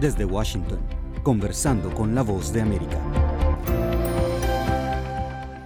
Desde Washington, conversando con la voz de América.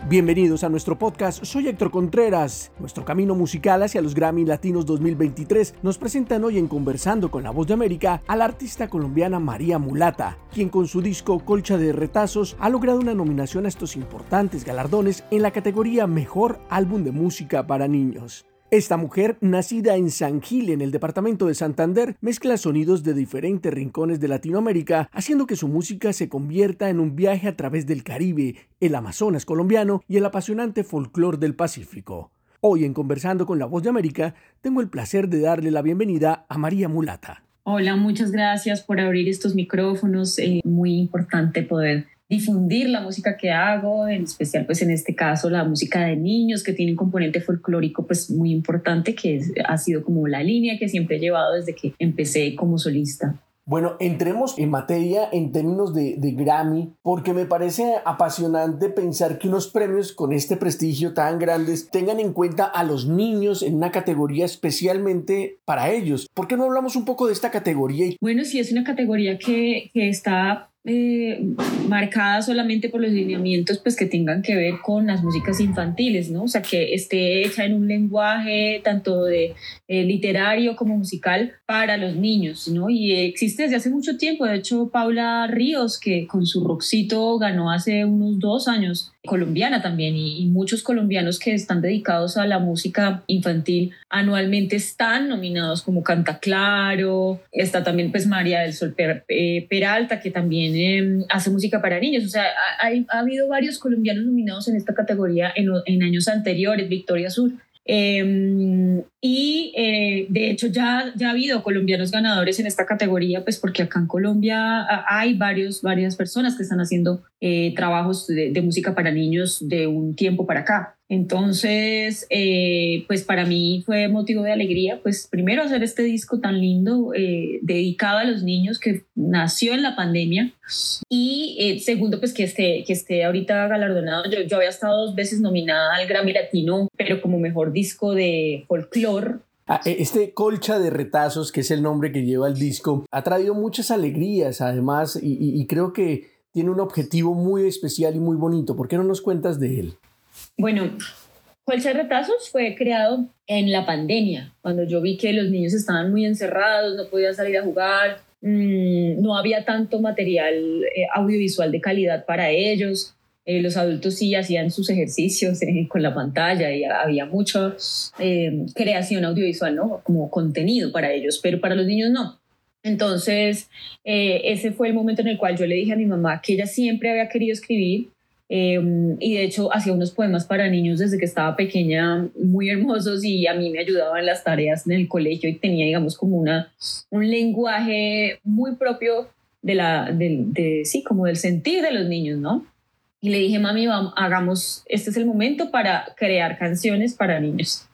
Bienvenidos a nuestro podcast, soy Héctor Contreras. Nuestro camino musical hacia los Grammy Latinos 2023 nos presentan hoy en Conversando con la Voz de América a la artista colombiana María Mulata, quien con su disco Colcha de Retazos ha logrado una nominación a estos importantes galardones en la categoría Mejor Álbum de Música para Niños. Esta mujer, nacida en San Gil, en el departamento de Santander, mezcla sonidos de diferentes rincones de Latinoamérica, haciendo que su música se convierta en un viaje a través del Caribe, el Amazonas colombiano y el apasionante folclore del Pacífico. Hoy en Conversando con la Voz de América, tengo el placer de darle la bienvenida a María Mulata. Hola, muchas gracias por abrir estos micrófonos. Eh, muy importante poder difundir la música que hago, en especial pues en este caso la música de niños que tiene un componente folclórico pues muy importante que ha sido como la línea que siempre he llevado desde que empecé como solista. Bueno, entremos en materia en términos de, de, Grammy, porque me parece apasionante pensar que unos premios con este prestigio tan grandes tengan en cuenta a los niños en una categoría especialmente para ellos. ¿Por qué no hablamos un poco de esta categoría? Bueno, sí, es una categoría que, que está eh, marcada solamente por los lineamientos pues que tengan que ver con las músicas infantiles, ¿no? O sea, que esté hecha en un lenguaje tanto de eh, literario como musical para los niños, ¿no? Y existe desde hace mucho tiempo, de hecho Paula Ríos, que con su roxito ganó hace unos dos años, colombiana también, y, muchos colombianos que están dedicados a la música infantil anualmente están nominados como Canta Claro, está también pues María del Sol eh, Peralta, que también Em, hace música para niños. O sea, ha, habido varios colombianos nominados en esta categoría en, en años anteriores, Victoria Sur. Em, y eh, de hecho ya, ya ha habido colombianos ganadores en esta categoría, pues porque acá en Colombia hay varios, varias personas que están haciendo eh, trabajos de, música para niños de un tiempo para acá. Entonces, eh, pues para mí fue motivo de alegría, pues primero hacer este disco tan lindo dedicado a los niños que nació en la pandemia y segundo, pues que esté, que esté ahorita galardonado. Yo, yo había estado dos veces nominada al Grammy Latino, pero como mejor disco de folclore ah, e, este colcha de retazos, que es el nombre que lleva el disco, ha traído muchas alegrías además y, creo que tiene un objetivo muy especial y muy bonito. ¿Por qué no nos cuentas de él? Bueno, Colcha retazos fue creado en la pandemia, cuando yo vi que los niños estaban muy encerrados, no podían salir a jugar, mm, no había tanto material eh, audiovisual de calidad para ellos. Eh, los adultos sí hacían sus ejercicios eh, con la pantalla y había mucha eh, creación audiovisual, ¿no? Como contenido para ellos, pero para los niños no. Entonces, ese fue el momento en el cual yo le dije a mi mamá que ella siempre había querido escribir y de hecho hacía unos poemas para niños desde que estaba pequeña, muy hermosos y a mí me ayudaban en las tareas en el colegio y tenía, digamos, como una, un lenguaje muy propio de la, de, sí, como del sentir de los niños, ¿no? Y le dije, mami, vamos, hagamos, este es el momento para crear canciones para niños.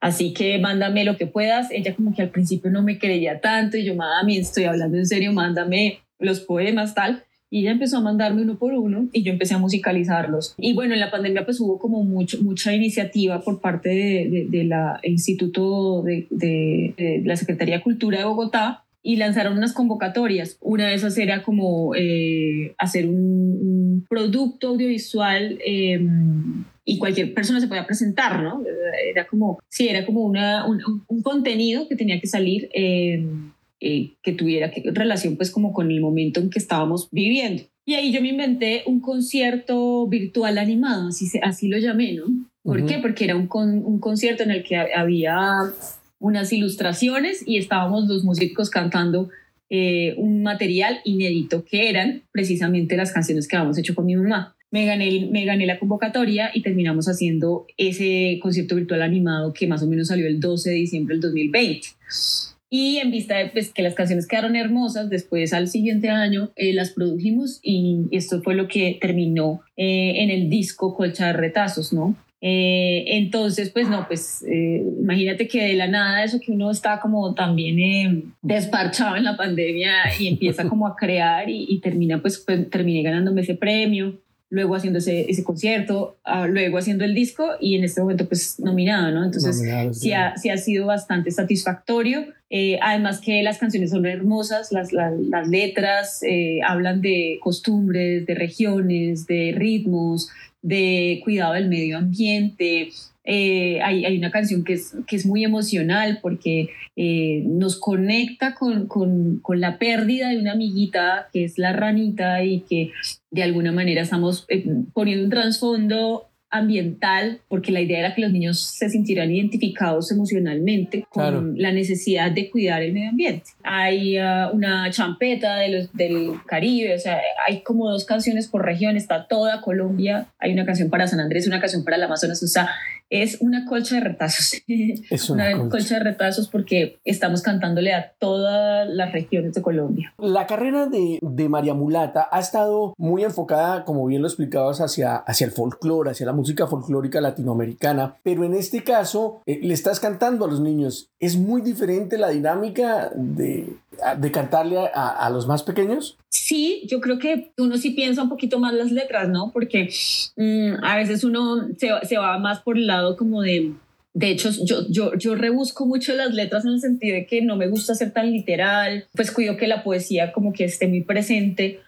Así que mándame lo que puedas. Ella como que al principio no me creía tanto y yo, mami, estoy hablando en serio, mándame los poemas, tal. Y ella empezó a mandarme uno por uno y yo empecé a musicalizarlos. Y bueno, en la pandemia pues hubo como mucho, mucha iniciativa por parte del de, la Instituto de, de, la Secretaría de Cultura de Bogotá y lanzaron unas convocatorias. Una de esas era como eh, hacer un, producto audiovisual em, y cualquier persona se podía presentar, ¿no? Era como, sí, era como una, un, contenido que tenía que salir em, eh, que tuviera relación pues como con el momento en que estábamos viviendo. Y ahí yo me inventé un concierto virtual animado, así, así lo llamé, ¿no? ¿Por qué? Porque era un, un concierto en el que había unas ilustraciones y estábamos los músicos cantando eh, un material inédito que eran precisamente las canciones que habíamos hecho con mi mamá. Me gané, me gané la convocatoria y terminamos haciendo ese concierto virtual animado que más o menos salió el 12 de diciembre del 2020. Y en vista de pues, que las canciones quedaron hermosas, después al siguiente año eh, las produjimos y esto fue lo que terminó eh, en el disco Colcha de Retazos, ¿no? Eh, entonces, pues no, pues eh, imagínate que de la nada eso que uno está como también eh, desparchado en la pandemia y empieza como a crear y, termina, pues, pues, terminé ganándome ese premio, luego haciendo ese, ese concierto, ah, luego haciendo el disco y en este momento pues nominado, ¿no? Entonces sí, ha, sí ha sido bastante satisfactorio Eh, además que las canciones son hermosas, las, las, letras eh, hablan de costumbres, de regiones, de ritmos, de cuidado del medio ambiente. Eh, hay, hay, una canción que es, que es muy emocional porque nos conecta con, con, con, la pérdida de una amiguita que es la ranita y que de alguna manera estamos poniendo un trasfondo ambiental, porque la idea era que los niños se sintieran identificados emocionalmente con la necesidad de cuidar el medio ambiente. Hay uh, una champeta de los, del Caribe, o sea, hay como dos canciones por región, está toda Colombia, hay una canción para San Andrés, una canción para el Amazonas, o sea, es una colcha de retazos. Es una, colcha. de retazos porque estamos cantándole a todas las regiones de Colombia. La carrera de, de María Mulata ha estado muy enfocada, como bien lo explicabas, hacia, hacia el folclore, hacia la música folclórica latinoamericana, pero en este caso eh, le estás cantando a los niños. ¿Es muy diferente la dinámica de, de cantarle a, a, los más pequeños? Sí, yo creo que uno sí piensa un poquito más las letras, ¿no? Porque mm, a veces uno se, se va más por el lado como de... De hecho, yo, yo, yo rebusco mucho las letras en el sentido de que no me gusta ser tan literal, pues cuido que la poesía como que esté muy presente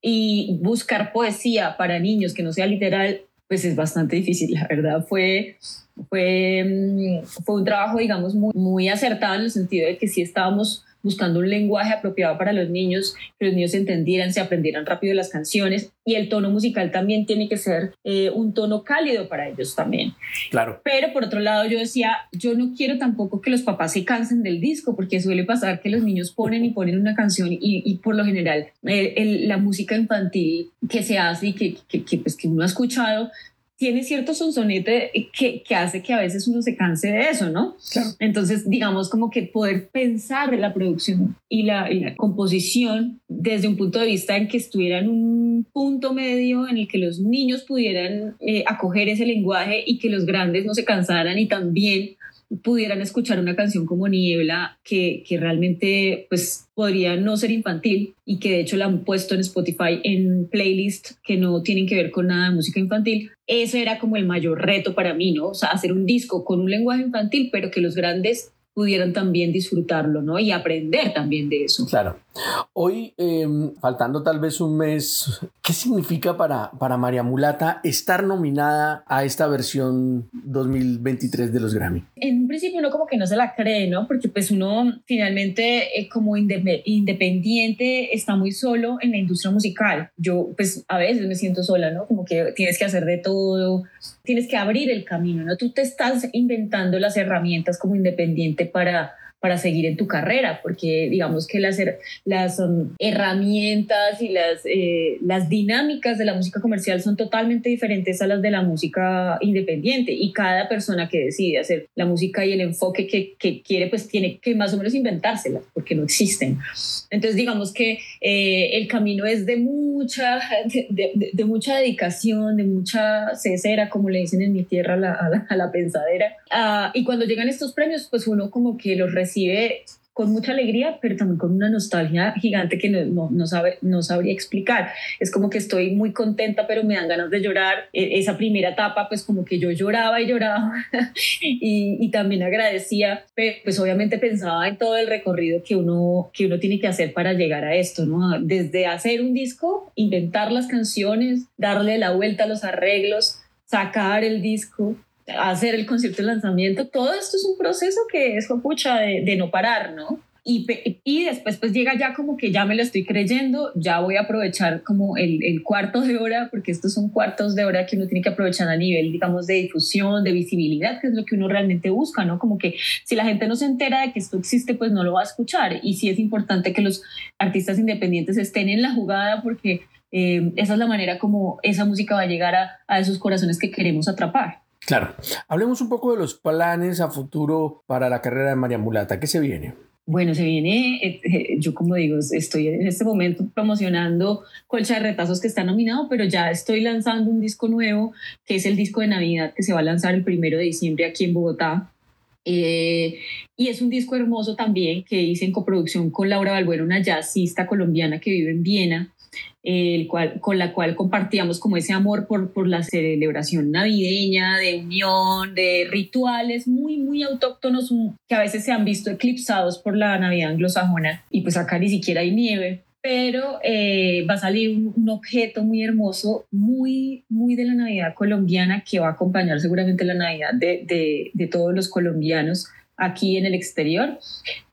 y buscar poesía para niños que no sea literal, pues es bastante difícil, la verdad. Fue, fue, mm, fue un trabajo, digamos, muy, muy acertado en el sentido de que sí estábamos buscando un lenguaje apropiado para los niños, que los niños entendieran, se aprendieran rápido las canciones y el tono musical también tiene que ser eh, un tono cálido para ellos también. Claro. Pero por otro lado yo decía, yo no quiero tampoco que los papás se cansen del disco, porque suele pasar que los niños ponen y ponen una canción y, y por lo general eh, la música infantil que se hace y que, que, que, pues, que uno ha escuchado tiene cierto sonsonete que, que, hace que a veces uno se canse de eso, ¿no? Entonces, digamos como que poder pensar la producción y la, composición desde un punto de vista en que estuviera en un punto medio en el que los niños pudieran eh, acoger ese lenguaje y que los grandes no se cansaran y también pudieran escuchar una canción como Niebla, que, que, realmente pues, podría no ser infantil y que de hecho la han puesto en Spotify en playlists que no tienen que ver con nada de música infantil. Ese era como el mayor reto para mí, ¿no? O sea, hacer un disco con un lenguaje infantil, pero que los grandes pudieran también disfrutarlo, ¿no? Y aprender también de eso. Claro. Hoy, em, faltando tal vez un mes, ¿qué significa para, para María Mulata estar nominada a esta versión 2023 de los Grammy? En un principio uno como que no se la cree, ¿no? Porque pues uno finalmente eh, como independiente está muy solo en la industria musical. Yo pues a veces me siento sola, ¿no? Como que tienes que hacer de todo, tienes que abrir el camino, ¿no? Tú te estás inventando las herramientas como independiente para para seguir en tu carrera, porque digamos que las, las um, herramientas y las, eh, las dinámicas de la música comercial son totalmente diferentes a las de la música independiente y cada persona que decide hacer la música y el enfoque que, que quiere, pues tiene que más o menos inventárselas, porque no existen. Entonces digamos que eh, el camino es de mucha, de, de, mucha dedicación, de mucha cesera, como le dicen en mi tierra a la, a la, pensadera. Ah, y cuando llegan estos premios, pues uno como que los recibe con mucha alegría, pero también con una nostalgia gigante que no, no, sabe, no sabría explicar. Es como que estoy muy contenta, pero me dan ganas de llorar. E, esa primera etapa, pues como que yo lloraba y lloraba y, y, también agradecía, pues obviamente pensaba en todo el recorrido que uno, que uno tiene que hacer para llegar a esto, ¿no? Desde hacer un disco, inventar las canciones, darle la vuelta a los arreglos, sacar el disco, hacer el concierto de lanzamiento, todo esto es un proceso que es pucha de, de no parar, ¿no? Y, y, después pues llega ya como que ya me lo estoy creyendo, ya voy a aprovechar como el, el, cuarto de hora, porque estos son cuartos de hora que uno tiene que aprovechar a nivel, digamos, de difusión, de visibilidad, que es lo que uno realmente busca, ¿no? Como que si la gente no se entera de que esto existe, pues no lo va a escuchar. Y sí es importante que los artistas independientes estén en la jugada porque eh, esa es la manera como esa música va a llegar a, a esos corazones que queremos atrapar. Claro. Hablemos un poco de los planes a futuro para la carrera de María Mulata. ¿Qué se viene? Bueno, se viene, eh, eh, yo como digo, estoy en este momento promocionando Colcha de Retazos que está nominado, pero ya estoy lanzando un disco nuevo, que es el disco de Navidad, que se va a lanzar el primero de diciembre aquí en Bogotá. Eh, y es un disco hermoso también que hice en coproducción con Laura Balbuena, una jazzista colombiana que vive en Viena el cual, con la cual compartíamos como ese amor por, por la celebración navideña, de unión, de rituales muy, muy autóctonos que a veces se han visto eclipsados por la Navidad anglosajona y pues acá ni siquiera hay nieve, pero eh, va a salir un, objeto muy hermoso, muy, muy de la Navidad colombiana, que va a acompañar seguramente la Navidad de, de, de todos los colombianos aquí en el exterior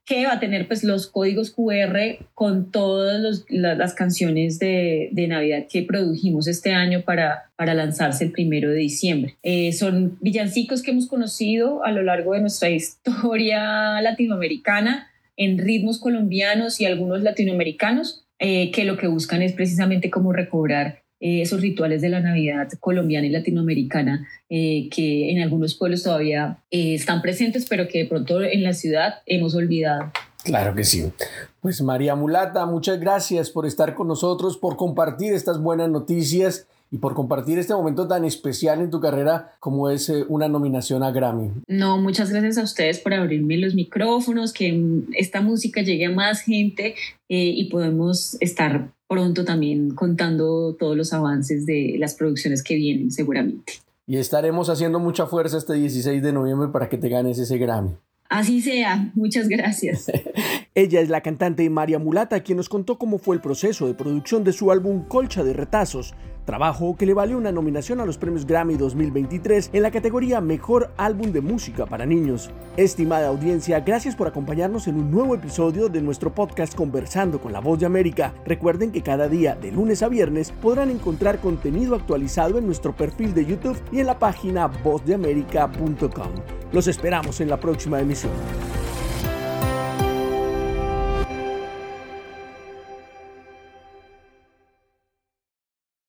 que va a tener pues los códigos QR con todas las canciones de, Navidad que produjimos este año para, para lanzarse el primero de diciembre. Eh, son villancicos que hemos conocido a lo largo de nuestra historia latinoamericana en ritmos colombianos y algunos latinoamericanos eh, que lo que buscan es precisamente como recobrar eh, esos rituales de la Navidad colombiana y latinoamericana eh, que en algunos pueblos todavía eh, están presentes, pero que de pronto en la ciudad hemos olvidado. Claro que sí. Pues María Mulata, muchas gracias por estar con nosotros, por compartir estas buenas noticias y por compartir este momento tan especial en tu carrera como es una nominación a Grammy. No, muchas gracias a ustedes por abrirme los micrófonos, que esta música llegue a más gente y podemos estar pronto también contando todos los avances de las producciones que vienen seguramente. Y estaremos haciendo mucha fuerza este 16 de noviembre para que te ganes ese Grammy. Así sea, muchas gracias. Ella es la cantante María Mulata, quien nos contó cómo fue el proceso de producción de su álbum Colcha de Retazos, trabajo que le valió una nominación a los premios Grammy 2023 en la categoría Mejor Álbum de Música para Niños. Estimada audiencia, gracias por acompañarnos en un nuevo episodio de nuestro podcast Conversando con la Voz de América. Recuerden que cada día, de lunes a viernes, podrán encontrar contenido actualizado en nuestro perfil de YouTube y en la página vozdeamerica.com. Los esperamos en la próxima emisión.